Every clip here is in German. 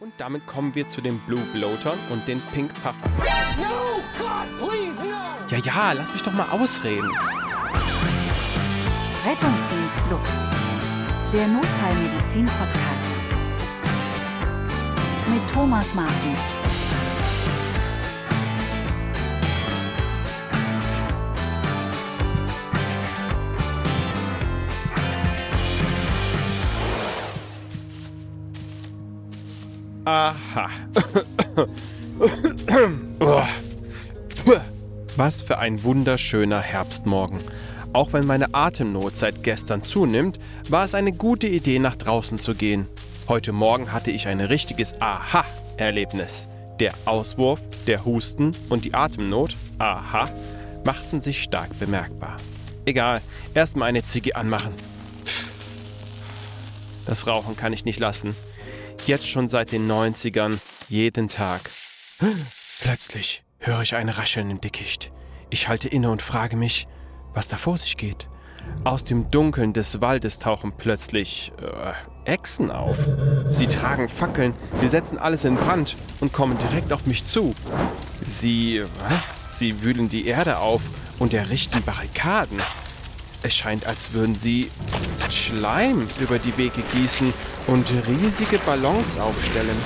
Und damit kommen wir zu den Blue Bloatern und den Pink Puffern. No, God, please, no! Ja, ja, lass mich doch mal ausreden. Rettungsdienst Lux. Der Notfallmedizin-Podcast. Mit Thomas Martens. Aha. Was für ein wunderschöner Herbstmorgen. Auch wenn meine Atemnot seit gestern zunimmt, war es eine gute Idee, nach draußen zu gehen. Heute Morgen hatte ich ein richtiges Aha-Erlebnis. Der Auswurf, der Husten und die Atemnot, aha, machten sich stark bemerkbar. Egal, erstmal eine Ziege anmachen. Das Rauchen kann ich nicht lassen. Jetzt schon seit den 90ern, jeden Tag. Plötzlich höre ich ein Rascheln im Dickicht. Ich halte inne und frage mich, was da vor sich geht. Aus dem Dunkeln des Waldes tauchen plötzlich äh, Echsen auf. Sie tragen Fackeln, sie setzen alles in Brand und kommen direkt auf mich zu. Sie, äh, sie wühlen die Erde auf und errichten Barrikaden. Es scheint, als würden sie Schleim über die Wege gießen und riesige Ballons aufstellen.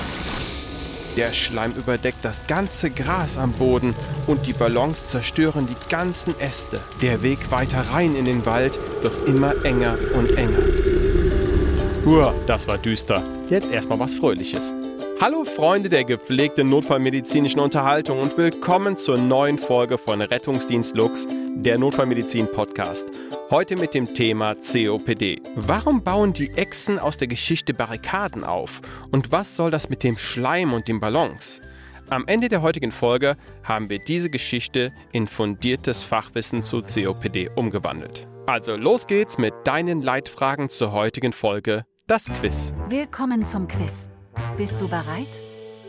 Der Schleim überdeckt das ganze Gras am Boden und die Ballons zerstören die ganzen Äste. Der Weg weiter rein in den Wald wird immer enger und enger. Uah, das war düster. Jetzt erstmal was Fröhliches. Hallo Freunde der gepflegten notfallmedizinischen Unterhaltung und willkommen zur neuen Folge von Rettungsdienst Lux, der Notfallmedizin-Podcast. Heute mit dem Thema COPD. Warum bauen die Echsen aus der Geschichte Barrikaden auf? Und was soll das mit dem Schleim und den Ballons? Am Ende der heutigen Folge haben wir diese Geschichte in fundiertes Fachwissen zu COPD umgewandelt. Also los geht's mit deinen Leitfragen zur heutigen Folge, das Quiz. Willkommen zum Quiz. Bist du bereit?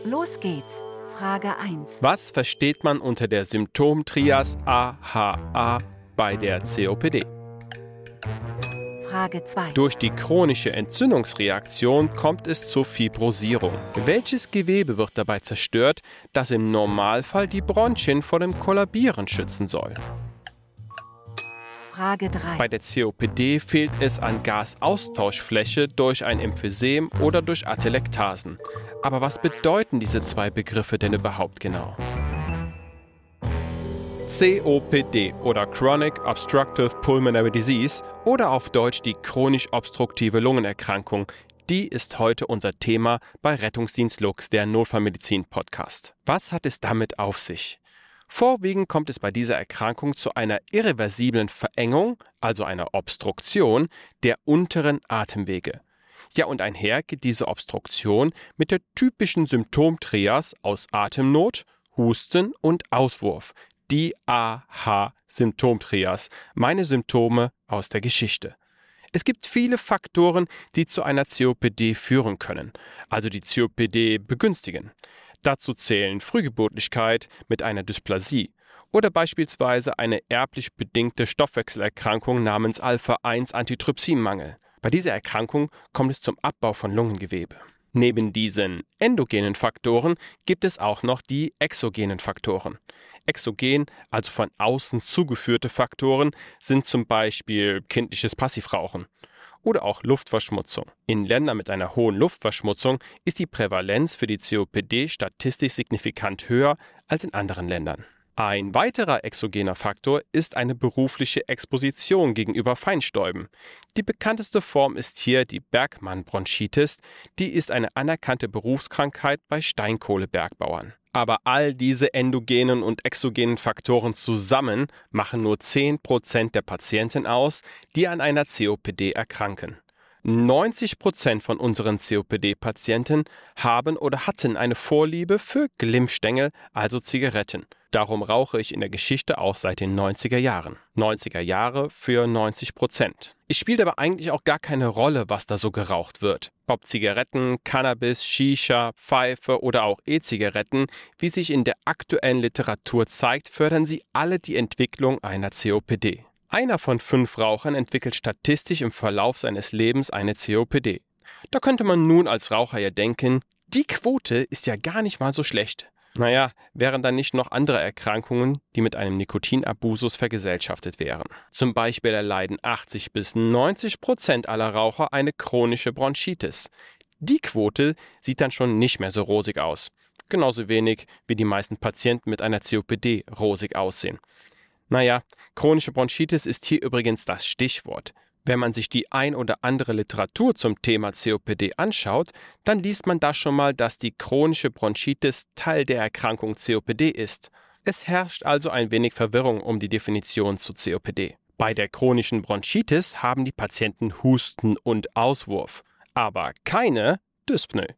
Los geht's. Frage 1. Was versteht man unter der Symptomtrias AHA bei der COPD? Frage 2. Durch die chronische Entzündungsreaktion kommt es zur Fibrosierung. Welches Gewebe wird dabei zerstört, das im Normalfall die Bronchien vor dem Kollabieren schützen soll? Frage 3. Bei der COPD fehlt es an Gasaustauschfläche durch ein Emphysem oder durch Atelektasen. Aber was bedeuten diese zwei Begriffe denn überhaupt genau? COPD oder Chronic Obstructive Pulmonary Disease oder auf Deutsch die chronisch obstruktive Lungenerkrankung, die ist heute unser Thema bei Rettungsdienst Lux, der Notfallmedizin Podcast. Was hat es damit auf sich? Vorwiegend kommt es bei dieser Erkrankung zu einer irreversiblen Verengung, also einer Obstruktion, der unteren Atemwege. Ja, und einher geht diese Obstruktion mit der typischen Symptomtrias aus Atemnot, Husten und Auswurf, die AH-Symptomtrias, meine Symptome aus der Geschichte. Es gibt viele Faktoren, die zu einer COPD führen können, also die COPD begünstigen. Dazu zählen Frühgeburtlichkeit mit einer Dysplasie oder beispielsweise eine erblich bedingte Stoffwechselerkrankung namens Alpha-1-Antitrypsinmangel. Bei dieser Erkrankung kommt es zum Abbau von Lungengewebe. Neben diesen endogenen Faktoren gibt es auch noch die exogenen Faktoren. Exogen, also von außen zugeführte Faktoren, sind zum Beispiel kindliches Passivrauchen oder auch Luftverschmutzung. In Ländern mit einer hohen Luftverschmutzung ist die Prävalenz für die COPD statistisch signifikant höher als in anderen Ländern. Ein weiterer exogener Faktor ist eine berufliche Exposition gegenüber Feinstäuben. Die bekannteste Form ist hier die Bergmann-Bronchitis, die ist eine anerkannte Berufskrankheit bei Steinkohlebergbauern. Aber all diese endogenen und exogenen Faktoren zusammen machen nur 10% der Patienten aus, die an einer COPD erkranken. 90% von unseren COPD-Patienten haben oder hatten eine Vorliebe für Glimmstängel, also Zigaretten. Darum rauche ich in der Geschichte auch seit den 90er Jahren. 90er Jahre für 90 Prozent. Es spielt aber eigentlich auch gar keine Rolle, was da so geraucht wird. Ob Zigaretten, Cannabis, Shisha, Pfeife oder auch E-Zigaretten, wie sich in der aktuellen Literatur zeigt, fördern sie alle die Entwicklung einer COPD. Einer von fünf Rauchern entwickelt statistisch im Verlauf seines Lebens eine COPD. Da könnte man nun als Raucher ja denken, Die Quote ist ja gar nicht mal so schlecht. Naja, wären dann nicht noch andere Erkrankungen, die mit einem Nikotinabusus vergesellschaftet wären. Zum Beispiel erleiden 80 bis 90 Prozent aller Raucher eine chronische Bronchitis. Die Quote sieht dann schon nicht mehr so rosig aus. Genauso wenig wie die meisten Patienten mit einer COPD rosig aussehen. Naja, chronische Bronchitis ist hier übrigens das Stichwort. Wenn man sich die ein oder andere Literatur zum Thema COPD anschaut, dann liest man da schon mal, dass die chronische Bronchitis Teil der Erkrankung COPD ist. Es herrscht also ein wenig Verwirrung um die Definition zu COPD. Bei der chronischen Bronchitis haben die Patienten Husten und Auswurf, aber keine Dyspnoe.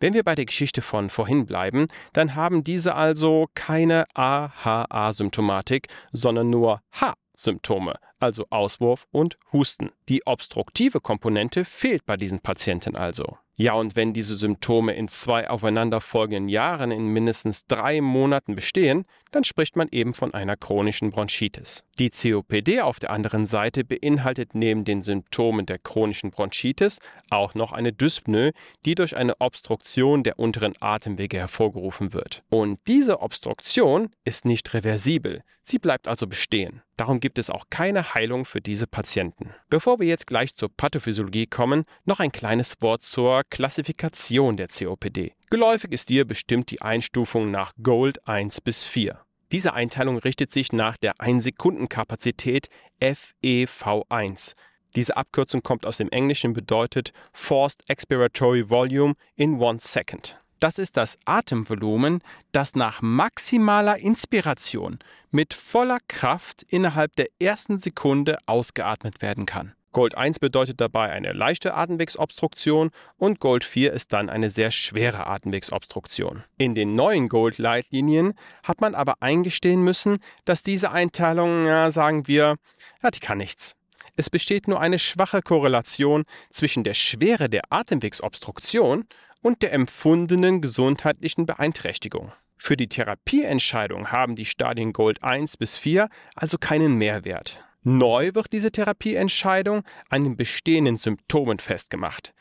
Wenn wir bei der Geschichte von vorhin bleiben, dann haben diese also keine AHA-Symptomatik, sondern nur H-Symptome, also Auswurf und Husten. Die obstruktive Komponente fehlt bei diesen Patienten also. Ja, und wenn diese Symptome in zwei aufeinanderfolgenden Jahren in mindestens drei Monaten bestehen, dann spricht man eben von einer chronischen Bronchitis. Die COPD auf der anderen Seite beinhaltet neben den Symptomen der chronischen Bronchitis auch noch eine Dyspnoe, die durch eine Obstruktion der unteren Atemwege hervorgerufen wird. Und diese Obstruktion ist nicht reversibel, sie bleibt also bestehen. Darum gibt es auch keine Heilung für diese Patienten. Bevor wir jetzt gleich zur Pathophysiologie kommen, noch ein kleines Wort zur Klassifikation der COPD. Geläufig ist dir bestimmt die Einstufung nach Gold 1 bis 4. Diese Einteilung richtet sich nach der 1-Sekunden-Kapazität FEV1. Diese Abkürzung kommt aus dem Englischen bedeutet Forced Expiratory Volume in one second. Das ist das Atemvolumen, das nach maximaler Inspiration mit voller Kraft innerhalb der ersten Sekunde ausgeatmet werden kann. Gold 1 bedeutet dabei eine leichte Atemwegsobstruktion und Gold 4 ist dann eine sehr schwere Atemwegsobstruktion. In den neuen Gold-Leitlinien hat man aber eingestehen müssen, dass diese Einteilung, ja, sagen wir, ja, die kann nichts. Es besteht nur eine schwache Korrelation zwischen der Schwere der Atemwegsobstruktion und der empfundenen gesundheitlichen Beeinträchtigung. Für die Therapieentscheidung haben die Stadien Gold 1 bis 4 also keinen Mehrwert. Neu wird diese Therapieentscheidung an den bestehenden Symptomen festgemacht.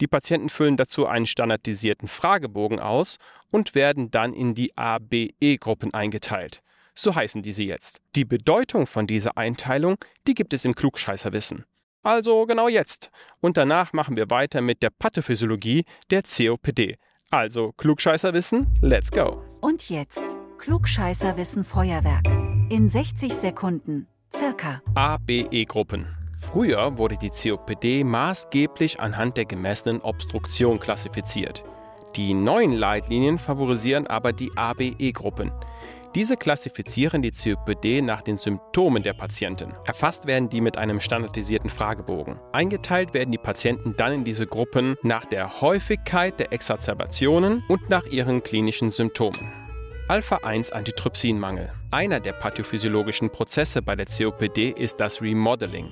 Die Patienten füllen dazu einen standardisierten Fragebogen aus und werden dann in die ABE-Gruppen eingeteilt. So heißen diese jetzt. Die Bedeutung von dieser Einteilung, die gibt es im Klugscheißerwissen. Also genau jetzt. Und danach machen wir weiter mit der Pathophysiologie der COPD. Also Klugscheißerwissen, let's go. Und jetzt Klugscheißerwissen Feuerwerk. In 60 Sekunden, circa. ABE-Gruppen. Früher wurde die COPD maßgeblich anhand der gemessenen Obstruktion klassifiziert. Die neuen Leitlinien favorisieren aber die ABE-Gruppen. Diese klassifizieren die COPD nach den Symptomen der Patienten. Erfasst werden die mit einem standardisierten Fragebogen. Eingeteilt werden die Patienten dann in diese Gruppen nach der Häufigkeit der Exacerbationen und nach ihren klinischen Symptomen. Alpha-1-Antitrypsinmangel. Einer der pathophysiologischen Prozesse bei der COPD ist das Remodeling.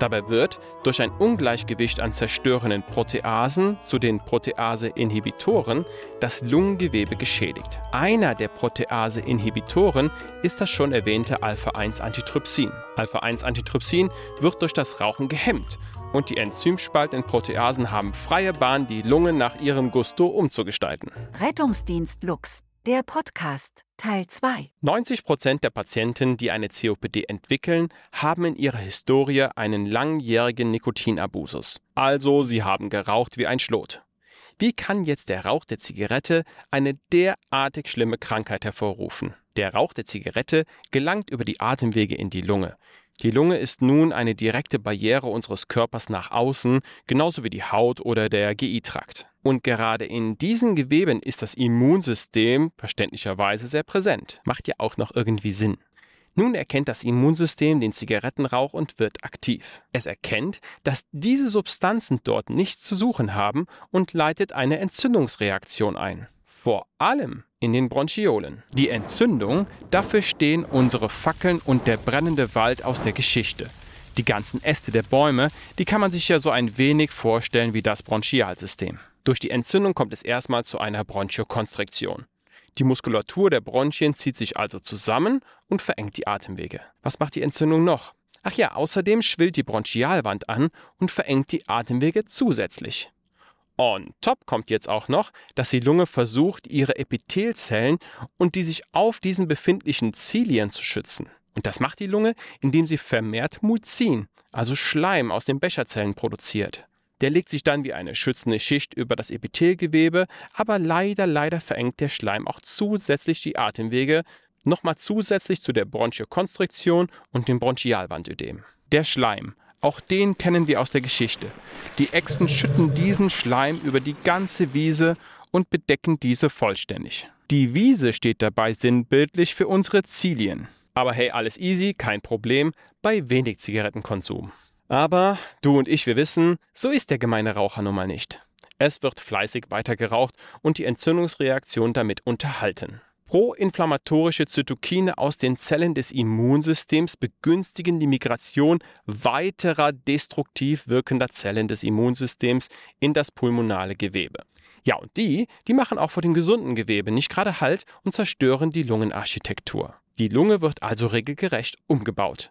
Dabei wird durch ein Ungleichgewicht an zerstörenden Proteasen zu den Protease-Inhibitoren das Lungengewebe geschädigt. Einer der Protease-Inhibitoren ist das schon erwähnte Alpha-1-Antitrypsin. Alpha-1-Antitrypsin wird durch das Rauchen gehemmt und die enzymspaltenden Proteasen haben freie Bahn, die Lunge nach ihrem Gusto umzugestalten. Rettungsdienst Lux. Der Podcast Teil 2. 90 Prozent der Patienten, die eine COPD entwickeln, haben in ihrer Historie einen langjährigen Nikotinabusus. Also sie haben geraucht wie ein Schlot. Wie kann jetzt der Rauch der Zigarette eine derartig schlimme Krankheit hervorrufen? Der Rauch der Zigarette gelangt über die Atemwege in die Lunge. Die Lunge ist nun eine direkte Barriere unseres Körpers nach außen, genauso wie die Haut oder der GI-Trakt. Und gerade in diesen Geweben ist das Immunsystem verständlicherweise sehr präsent. Macht ja auch noch irgendwie Sinn. Nun erkennt das Immunsystem den Zigarettenrauch und wird aktiv. Es erkennt, dass diese Substanzen dort nichts zu suchen haben und leitet eine Entzündungsreaktion ein. Vor allem in den Bronchiolen. Die Entzündung, dafür stehen unsere Fackeln und der brennende Wald aus der Geschichte. Die ganzen Äste der Bäume, die kann man sich ja so ein wenig vorstellen wie das Bronchialsystem. Durch die Entzündung kommt es erstmal zu einer Bronchokonstriktion. Die Muskulatur der Bronchien zieht sich also zusammen und verengt die Atemwege. Was macht die Entzündung noch? Ach ja, außerdem schwillt die Bronchialwand an und verengt die Atemwege zusätzlich. On top kommt jetzt auch noch, dass die Lunge versucht, ihre Epithelzellen und die sich auf diesen befindlichen Zilien zu schützen. Und das macht die Lunge, indem sie vermehrt Mucin, also Schleim aus den Becherzellen produziert. Der legt sich dann wie eine schützende Schicht über das Epithelgewebe, aber leider, leider verengt der Schleim auch zusätzlich die Atemwege, nochmal zusätzlich zu der Bronchiokonstriktion und dem Bronchialwandödem. Der Schleim, auch den kennen wir aus der Geschichte. Die Echsen schütten diesen Schleim über die ganze Wiese und bedecken diese vollständig. Die Wiese steht dabei sinnbildlich für unsere Zilien. Aber hey, alles easy, kein Problem bei wenig Zigarettenkonsum. Aber du und ich, wir wissen, so ist der gemeine Raucher nun mal nicht. Es wird fleißig weiter geraucht und die Entzündungsreaktion damit unterhalten. Proinflammatorische Zytokine aus den Zellen des Immunsystems begünstigen die Migration weiterer destruktiv wirkender Zellen des Immunsystems in das pulmonale Gewebe. Ja, und die, die machen auch vor dem gesunden Gewebe nicht gerade Halt und zerstören die Lungenarchitektur. Die Lunge wird also regelgerecht umgebaut.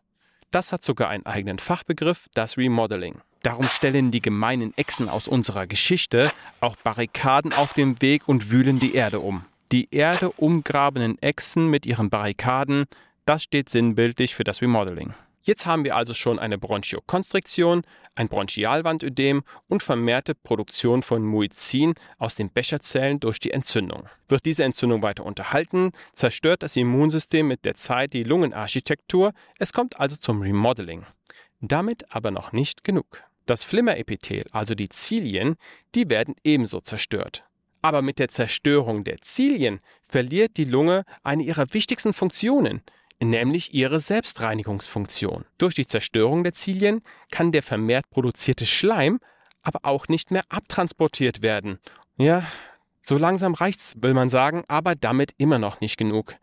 Das hat sogar einen eigenen Fachbegriff, das Remodeling. Darum stellen die gemeinen Echsen aus unserer Geschichte auch Barrikaden auf dem Weg und wühlen die Erde um. Die Erde umgrabenen Echsen mit ihren Barrikaden, das steht sinnbildlich für das Remodeling. Jetzt haben wir also schon eine Bronchiokonstriktion, ein Bronchialwandödem und vermehrte Produktion von Muizin aus den Becherzellen durch die Entzündung. Wird diese Entzündung weiter unterhalten, zerstört das Immunsystem mit der Zeit die Lungenarchitektur, es kommt also zum Remodeling. Damit aber noch nicht genug. Das Flimmerepithel, also die Zilien, die werden ebenso zerstört. Aber mit der Zerstörung der Zilien verliert die Lunge eine ihrer wichtigsten Funktionen, nämlich ihre Selbstreinigungsfunktion. Durch die Zerstörung der Zilien kann der vermehrt produzierte Schleim aber auch nicht mehr abtransportiert werden. Ja, so langsam reicht's, will man sagen, aber damit immer noch nicht genug.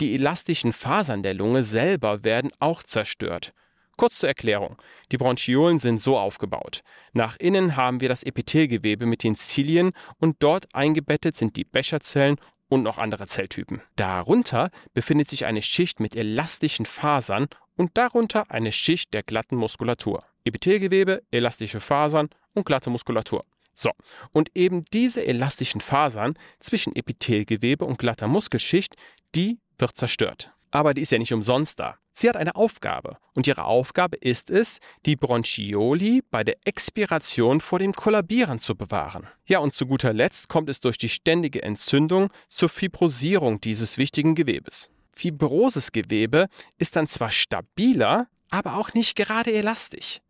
Die elastischen Fasern der Lunge selber werden auch zerstört. Kurz zur Erklärung. Die Bronchiolen sind so aufgebaut. Nach innen haben wir das Epithelgewebe mit den Zilien und dort eingebettet sind die Becherzellen und noch andere Zelltypen. Darunter befindet sich eine Schicht mit elastischen Fasern und darunter eine Schicht der glatten Muskulatur. Epithelgewebe, elastische Fasern und glatte Muskulatur. So, und eben diese elastischen Fasern zwischen Epithelgewebe und glatter Muskelschicht, die wird zerstört. Aber die ist ja nicht umsonst da. Sie hat eine Aufgabe und ihre Aufgabe ist es, die Bronchioli bei der Expiration vor dem Kollabieren zu bewahren. Ja, und zu guter Letzt kommt es durch die ständige Entzündung zur Fibrosierung dieses wichtigen Gewebes. Fibroses Gewebe ist dann zwar stabiler, aber auch nicht gerade elastisch.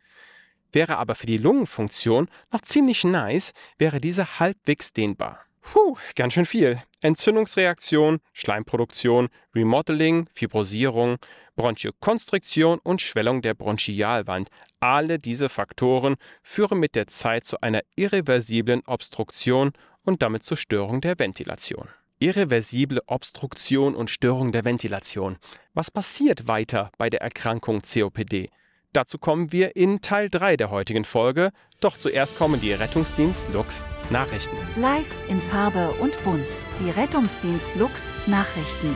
Wäre aber für die Lungenfunktion noch ziemlich nice, wäre diese halbwegs dehnbar. Puh, ganz schön viel. Entzündungsreaktion, Schleimproduktion, Remodeling, Fibrosierung, Bronchiokonstriktion und Schwellung der Bronchialwand. Alle diese Faktoren führen mit der Zeit zu einer irreversiblen Obstruktion und damit zur Störung der Ventilation. Irreversible Obstruktion und Störung der Ventilation. Was passiert weiter bei der Erkrankung COPD? Dazu kommen wir in Teil 3 der heutigen Folge. Doch zuerst kommen die Rettungsdienst Lux Nachrichten. Live in Farbe und bunt. Die Rettungsdienst Lux Nachrichten.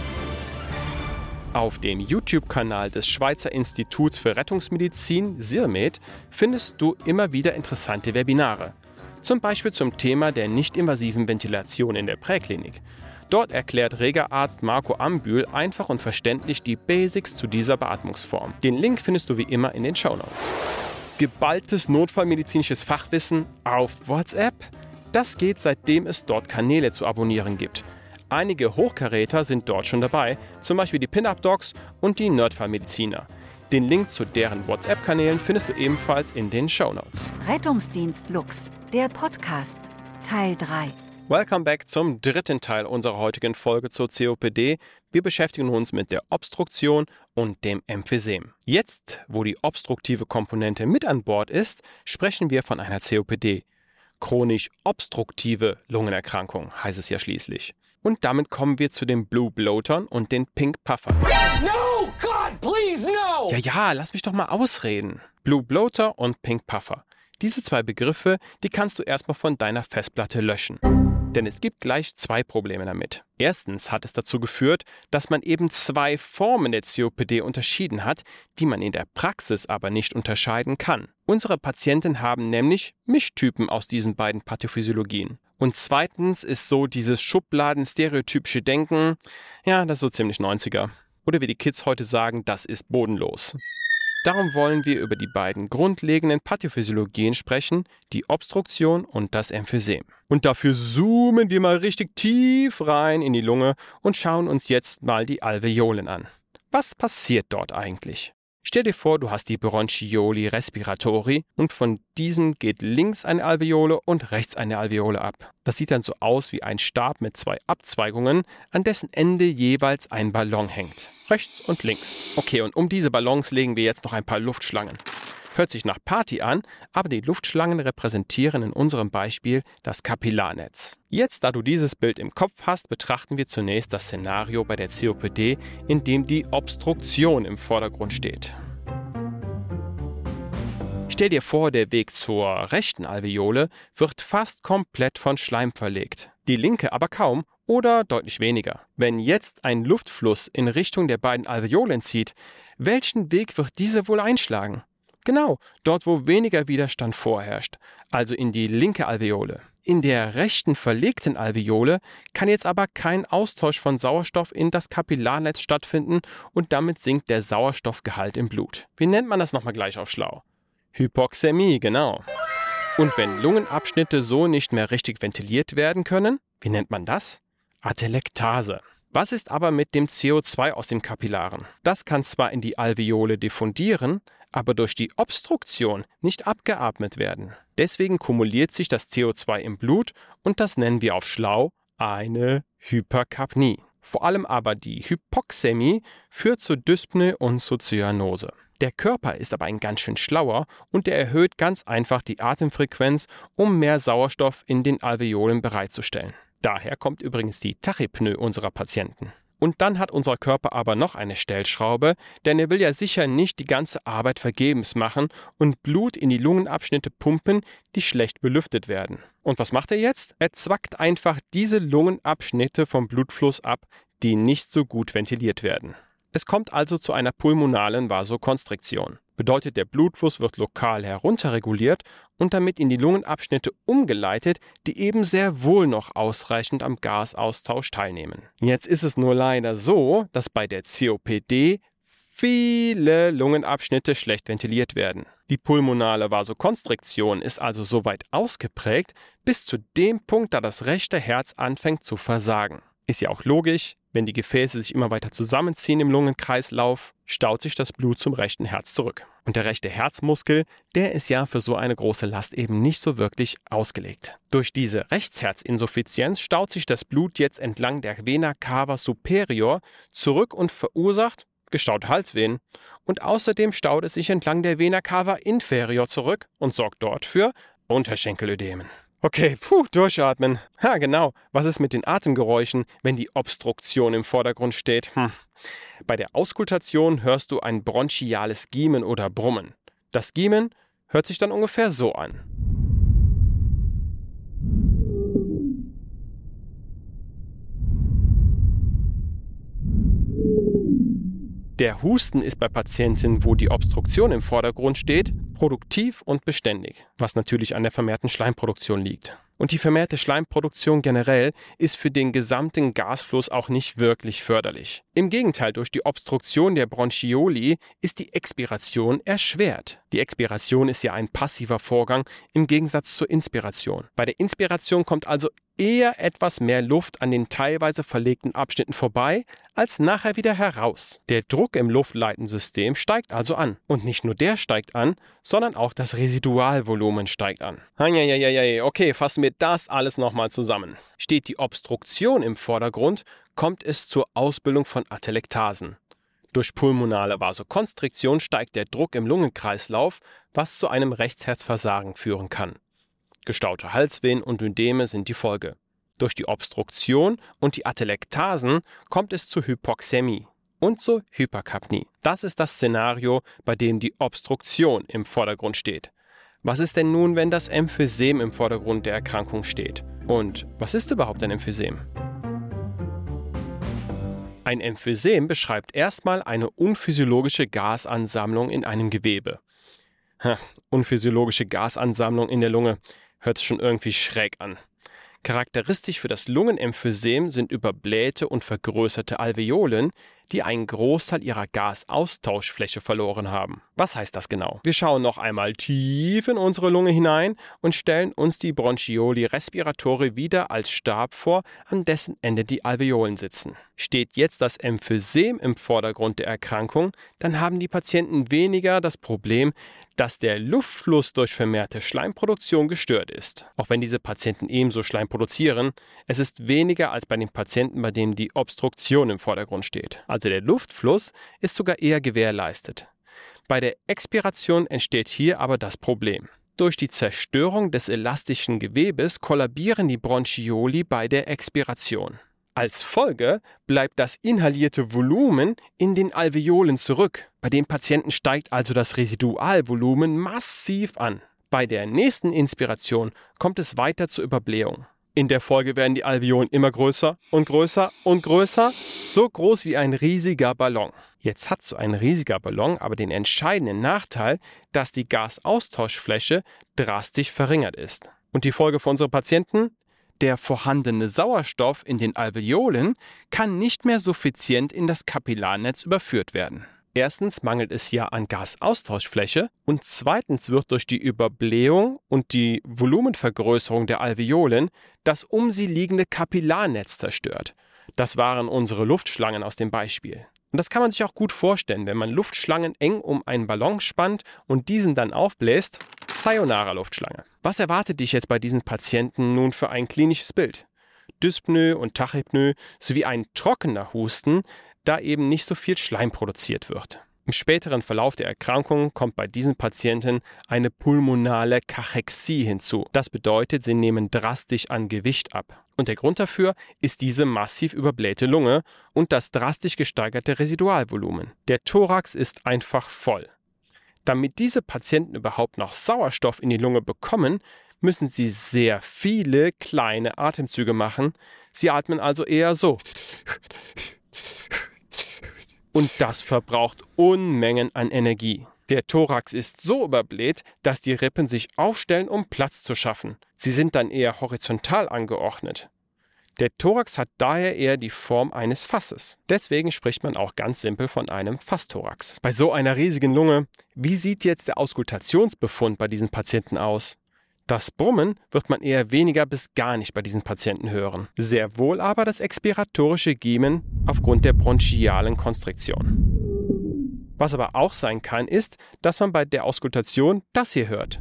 Auf dem YouTube-Kanal des Schweizer Instituts für Rettungsmedizin SIRMED findest du immer wieder interessante Webinare. Zum Beispiel zum Thema der nicht-invasiven Ventilation in der Präklinik. Dort erklärt Regerarzt Marco Ambühl einfach und verständlich die Basics zu dieser Beatmungsform. Den Link findest du wie immer in den Shownotes. Geballtes notfallmedizinisches Fachwissen auf WhatsApp? Das geht seitdem es dort Kanäle zu abonnieren gibt. Einige Hochkaräter sind dort schon dabei, zum Beispiel die Pin-Up-Docs und die Nerdfallmediziner. Den Link zu deren WhatsApp-Kanälen findest du ebenfalls in den Shownotes. Rettungsdienst Lux, der Podcast, Teil 3. Welcome back zum dritten Teil unserer heutigen Folge zur COPD. Wir beschäftigen uns mit der Obstruktion und dem Emphysem. Jetzt, wo die obstruktive Komponente mit an Bord ist, sprechen wir von einer COPD. Chronisch obstruktive Lungenerkrankung heißt es ja schließlich. Und damit kommen wir zu den Blue Bloatern und den Pink Puffern. No! God, please, no! Ja, ja, lass mich doch mal ausreden. Blue Bloater und Pink Puffer. Diese zwei Begriffe, die kannst du erstmal von deiner Festplatte löschen. Denn es gibt gleich zwei Probleme damit. Erstens hat es dazu geführt, dass man eben zwei Formen der COPD unterschieden hat, die man in der Praxis aber nicht unterscheiden kann. Unsere Patienten haben nämlich Mischtypen aus diesen beiden Pathophysiologien. Und zweitens ist so dieses Schubladen-stereotypische Denken, ja, das ist so ziemlich 90er. Oder wie die Kids heute sagen, das ist bodenlos. Darum wollen wir über die beiden grundlegenden Pathophysiologien sprechen, die Obstruktion und das Emphysem. Und dafür zoomen wir mal richtig tief rein in die Lunge und schauen uns jetzt mal die Alveolen an. Was passiert dort eigentlich? Stell dir vor, du hast die Bronchioli respiratori und von diesem geht links eine Alveole und rechts eine Alveole ab. Das sieht dann so aus wie ein Stab mit zwei Abzweigungen, an dessen Ende jeweils ein Ballon hängt. Rechts und links. Okay, und um diese Ballons legen wir jetzt noch ein paar Luftschlangen. Hört sich nach Party an, aber die Luftschlangen repräsentieren in unserem Beispiel das Kapillarnetz. Jetzt, da du dieses Bild im Kopf hast, betrachten wir zunächst das Szenario bei der COPD, in dem die Obstruktion im Vordergrund steht. Stell dir vor, der Weg zur rechten Alveole wird fast komplett von Schleim verlegt, die linke aber kaum oder deutlich weniger. Wenn jetzt ein Luftfluss in Richtung der beiden Alveolen zieht, welchen Weg wird diese wohl einschlagen? Genau, dort wo weniger Widerstand vorherrscht, also in die linke Alveole. In der rechten verlegten Alveole kann jetzt aber kein Austausch von Sauerstoff in das Kapillarnetz stattfinden und damit sinkt der Sauerstoffgehalt im Blut. Wie nennt man das nochmal gleich auf schlau? Hypoxämie, genau. Und wenn Lungenabschnitte so nicht mehr richtig ventiliert werden können, wie nennt man das? Atelektase. Was ist aber mit dem CO2 aus den Kapillaren? Das kann zwar in die Alveole diffundieren, aber durch die Obstruktion nicht abgeatmet werden. Deswegen kumuliert sich das CO2 im Blut und das nennen wir auf schlau eine Hyperkapnie. Vor allem aber die Hypoxämie führt zu Dyspnoe und zu Zyanose. Der Körper ist aber ein ganz schön schlauer und er erhöht ganz einfach die Atemfrequenz, um mehr Sauerstoff in den Alveolen bereitzustellen. Daher kommt übrigens die Tachypnoe unserer Patienten. Und dann hat unser Körper aber noch eine Stellschraube, denn er will ja sicher nicht die ganze Arbeit vergebens machen und Blut in die Lungenabschnitte pumpen, die schlecht belüftet werden. Und was macht er jetzt? Er zwackt einfach diese Lungenabschnitte vom Blutfluss ab, die nicht so gut ventiliert werden. Es kommt also zu einer pulmonalen Vasokonstriktion. Bedeutet, der Blutfluss wird lokal herunterreguliert und damit in die Lungenabschnitte umgeleitet, die eben sehr wohl noch ausreichend am Gasaustausch teilnehmen. Jetzt ist es nur leider so, dass bei der COPD viele Lungenabschnitte schlecht ventiliert werden. Die pulmonale Vasokonstriktion ist also so weit ausgeprägt bis zu dem Punkt, da das rechte Herz anfängt zu versagen. Ist ja auch logisch, wenn die Gefäße sich immer weiter zusammenziehen im Lungenkreislauf, staut sich das Blut zum rechten Herz zurück. Und der rechte Herzmuskel, der ist ja für so eine große Last eben nicht so wirklich ausgelegt. Durch diese Rechtsherzinsuffizienz staut sich das Blut jetzt entlang der Vena cava superior zurück und verursacht gestaute Halsvenen. Und außerdem staut es sich entlang der Vena cava inferior zurück und sorgt dort für Unterschenkelödemen. Okay, puh, durchatmen. Ha, genau. Was ist mit den Atemgeräuschen, wenn die Obstruktion im Vordergrund steht? Hm. Bei der Auskultation hörst du ein bronchiales Giemen oder Brummen. Das Giemen hört sich dann ungefähr so an. Der Husten ist bei Patienten, wo die Obstruktion im Vordergrund steht, produktiv und beständig, was natürlich an der vermehrten Schleimproduktion liegt. Und die vermehrte Schleimproduktion generell ist für den gesamten Gasfluss auch nicht wirklich förderlich. Im Gegenteil, durch die Obstruktion der Bronchioli ist die Expiration erschwert. Die Expiration ist ja ein passiver Vorgang im Gegensatz zur Inspiration. Bei der Inspiration kommt also eher etwas mehr Luft an den teilweise verlegten Abschnitten vorbei, als nachher wieder heraus. Der Druck im Luftleitensystem steigt also an. Und nicht nur der steigt an, sondern auch das Residualvolumen steigt an. Okay, fassen wir das alles nochmal zusammen. Steht die Obstruktion im Vordergrund, kommt es zur Ausbildung von Atelektasen. Durch pulmonale Vasokonstriktion steigt der Druck im Lungenkreislauf, was zu einem Rechtsherzversagen führen kann. Gestaute Halsvenen und Ödeme sind die Folge. Durch die Obstruktion und die Atelektasen kommt es zu Hypoxämie und zur Hyperkapnie. Das ist das Szenario, bei dem die Obstruktion im Vordergrund steht. Was ist denn nun, wenn das Emphysem im Vordergrund der Erkrankung steht? Und was ist überhaupt ein Emphysem? Ein Emphysem beschreibt erstmal eine unphysiologische Gasansammlung in einem Gewebe. Ha, unphysiologische Gasansammlung in der Lunge hört sich schon irgendwie schräg an. Charakteristisch für das Lungenemphysem sind überblähte und vergrößerte Alveolen, die einen Großteil ihrer Gasaustauschfläche verloren haben. Was heißt das genau? Wir schauen noch einmal tief in unsere Lunge hinein und stellen uns die Bronchioli respiratori wieder als Stab vor, an dessen Ende die Alveolen sitzen. Steht jetzt das Emphysem im Vordergrund der Erkrankung, dann haben die Patienten weniger das Problem, dass der Luftfluss durch vermehrte Schleimproduktion gestört ist. Auch wenn diese Patienten ebenso Schleim produzieren, es ist weniger als bei den Patienten, bei denen die Obstruktion im Vordergrund steht also der Luftfluss, ist sogar eher gewährleistet. Bei der Expiration entsteht hier aber das Problem. Durch die Zerstörung des elastischen Gewebes kollabieren die Bronchioli bei der Expiration. Als Folge bleibt das inhalierte Volumen in den Alveolen zurück. Bei dem Patienten steigt also das Residualvolumen massiv an. Bei der nächsten Inspiration kommt es weiter zur Überblähung. In der Folge werden die Alveolen immer größer und größer und größer, so groß wie ein riesiger Ballon. Jetzt hat so ein riesiger Ballon aber den entscheidenden Nachteil, dass die Gasaustauschfläche drastisch verringert ist. Und die Folge für unsere Patienten? Der vorhandene Sauerstoff in den Alveolen kann nicht mehr suffizient in das Kapillarnetz überführt werden. Erstens mangelt es ja an Gasaustauschfläche und zweitens wird durch die Überblähung und die Volumenvergrößerung der Alveolen das um sie liegende Kapillarnetz zerstört. Das waren unsere Luftschlangen aus dem Beispiel. Und das kann man sich auch gut vorstellen, wenn man Luftschlangen eng um einen Ballon spannt und diesen dann aufbläst. Sayonara Luftschlange. Was erwartet dich jetzt bei diesen Patienten nun für ein klinisches Bild? Dyspnoe und Tachypnoe sowie ein trockener Husten da eben nicht so viel Schleim produziert wird. Im späteren Verlauf der Erkrankung kommt bei diesen Patienten eine pulmonale Kachexie hinzu. Das bedeutet, sie nehmen drastisch an Gewicht ab. Und der Grund dafür ist diese massiv überblähte Lunge und das drastisch gesteigerte Residualvolumen. Der Thorax ist einfach voll. Damit diese Patienten überhaupt noch Sauerstoff in die Lunge bekommen, müssen sie sehr viele kleine Atemzüge machen. Sie atmen also eher so. Und das verbraucht Unmengen an Energie. Der Thorax ist so überbläht, dass die Rippen sich aufstellen, um Platz zu schaffen. Sie sind dann eher horizontal angeordnet. Der Thorax hat daher eher die Form eines Fasses. Deswegen spricht man auch ganz simpel von einem Fassthorax. Bei so einer riesigen Lunge, wie sieht jetzt der Auskultationsbefund bei diesen Patienten aus? Das Brummen wird man eher weniger bis gar nicht bei diesen Patienten hören. Sehr wohl aber das expiratorische Giemen aufgrund der bronchialen Konstriktion. Was aber auch sein kann, ist, dass man bei der Auskultation das hier hört.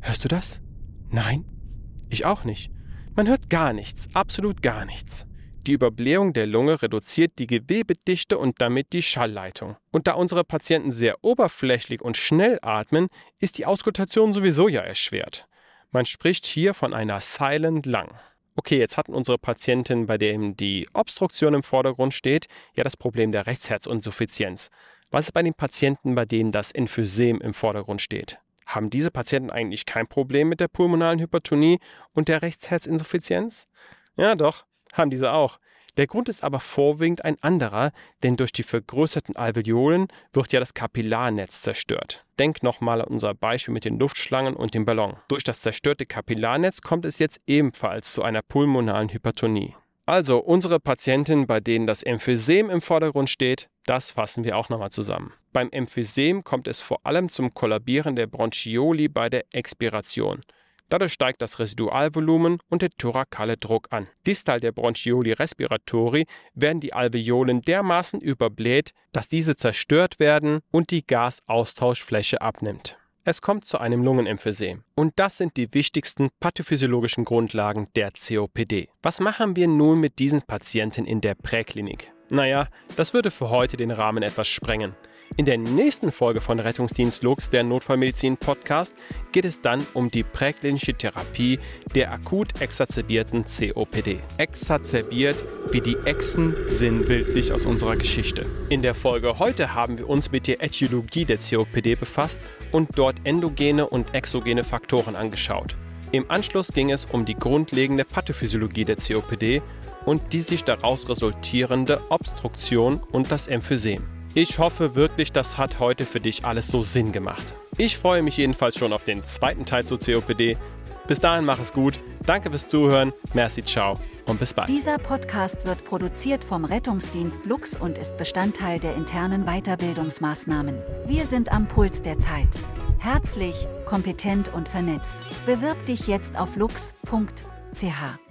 Hörst du das? Nein? Ich auch nicht. Man hört gar nichts, absolut gar nichts. Die Überblähung der Lunge reduziert die Gewebedichte und damit die Schallleitung. Und da unsere Patienten sehr oberflächlich und schnell atmen, ist die Auskultation sowieso ja erschwert. Man spricht hier von einer Silent Lung. Okay, jetzt hatten unsere Patienten, bei denen die Obstruktion im Vordergrund steht, ja das Problem der Rechtsherzinsuffizienz. Was ist bei den Patienten, bei denen das Emphysem im Vordergrund steht? Haben diese Patienten eigentlich kein Problem mit der pulmonalen Hypertonie und der Rechtsherzinsuffizienz? Ja, doch haben diese auch. Der Grund ist aber vorwiegend ein anderer, denn durch die vergrößerten Alveolen wird ja das Kapillarnetz zerstört. Denk nochmal an unser Beispiel mit den Luftschlangen und dem Ballon. Durch das zerstörte Kapillarnetz kommt es jetzt ebenfalls zu einer pulmonalen Hypertonie. Also unsere Patienten, bei denen das Emphysem im Vordergrund steht, das fassen wir auch nochmal zusammen. Beim Emphysem kommt es vor allem zum Kollabieren der Bronchioli bei der Expiration. Dadurch steigt das Residualvolumen und der thorakale Druck an. Distal der Bronchioli respiratori werden die Alveolen dermaßen überbläht, dass diese zerstört werden und die Gasaustauschfläche abnimmt. Es kommt zu einem Lungenemphysem. Und das sind die wichtigsten pathophysiologischen Grundlagen der COPD. Was machen wir nun mit diesen Patienten in der Präklinik? Naja, das würde für heute den Rahmen etwas sprengen. In der nächsten Folge von Rettungsdienst Lux, der Notfallmedizin Podcast, geht es dann um die präklinische Therapie der akut exazerbierten COPD. Exazerbiert wie die Echsen sinnbildlich aus unserer Geschichte. In der Folge heute haben wir uns mit der Äthiologie der COPD befasst und dort endogene und exogene Faktoren angeschaut. Im Anschluss ging es um die grundlegende Pathophysiologie der COPD und die sich daraus resultierende Obstruktion und das Emphysem. Ich hoffe wirklich, das hat heute für dich alles so Sinn gemacht. Ich freue mich jedenfalls schon auf den zweiten Teil zu COPD. Bis dahin mach es gut. Danke fürs Zuhören. Merci, ciao und bis bald. Dieser Podcast wird produziert vom Rettungsdienst Lux und ist Bestandteil der internen Weiterbildungsmaßnahmen. Wir sind am Puls der Zeit. Herzlich, kompetent und vernetzt. Bewirb dich jetzt auf lux.ch.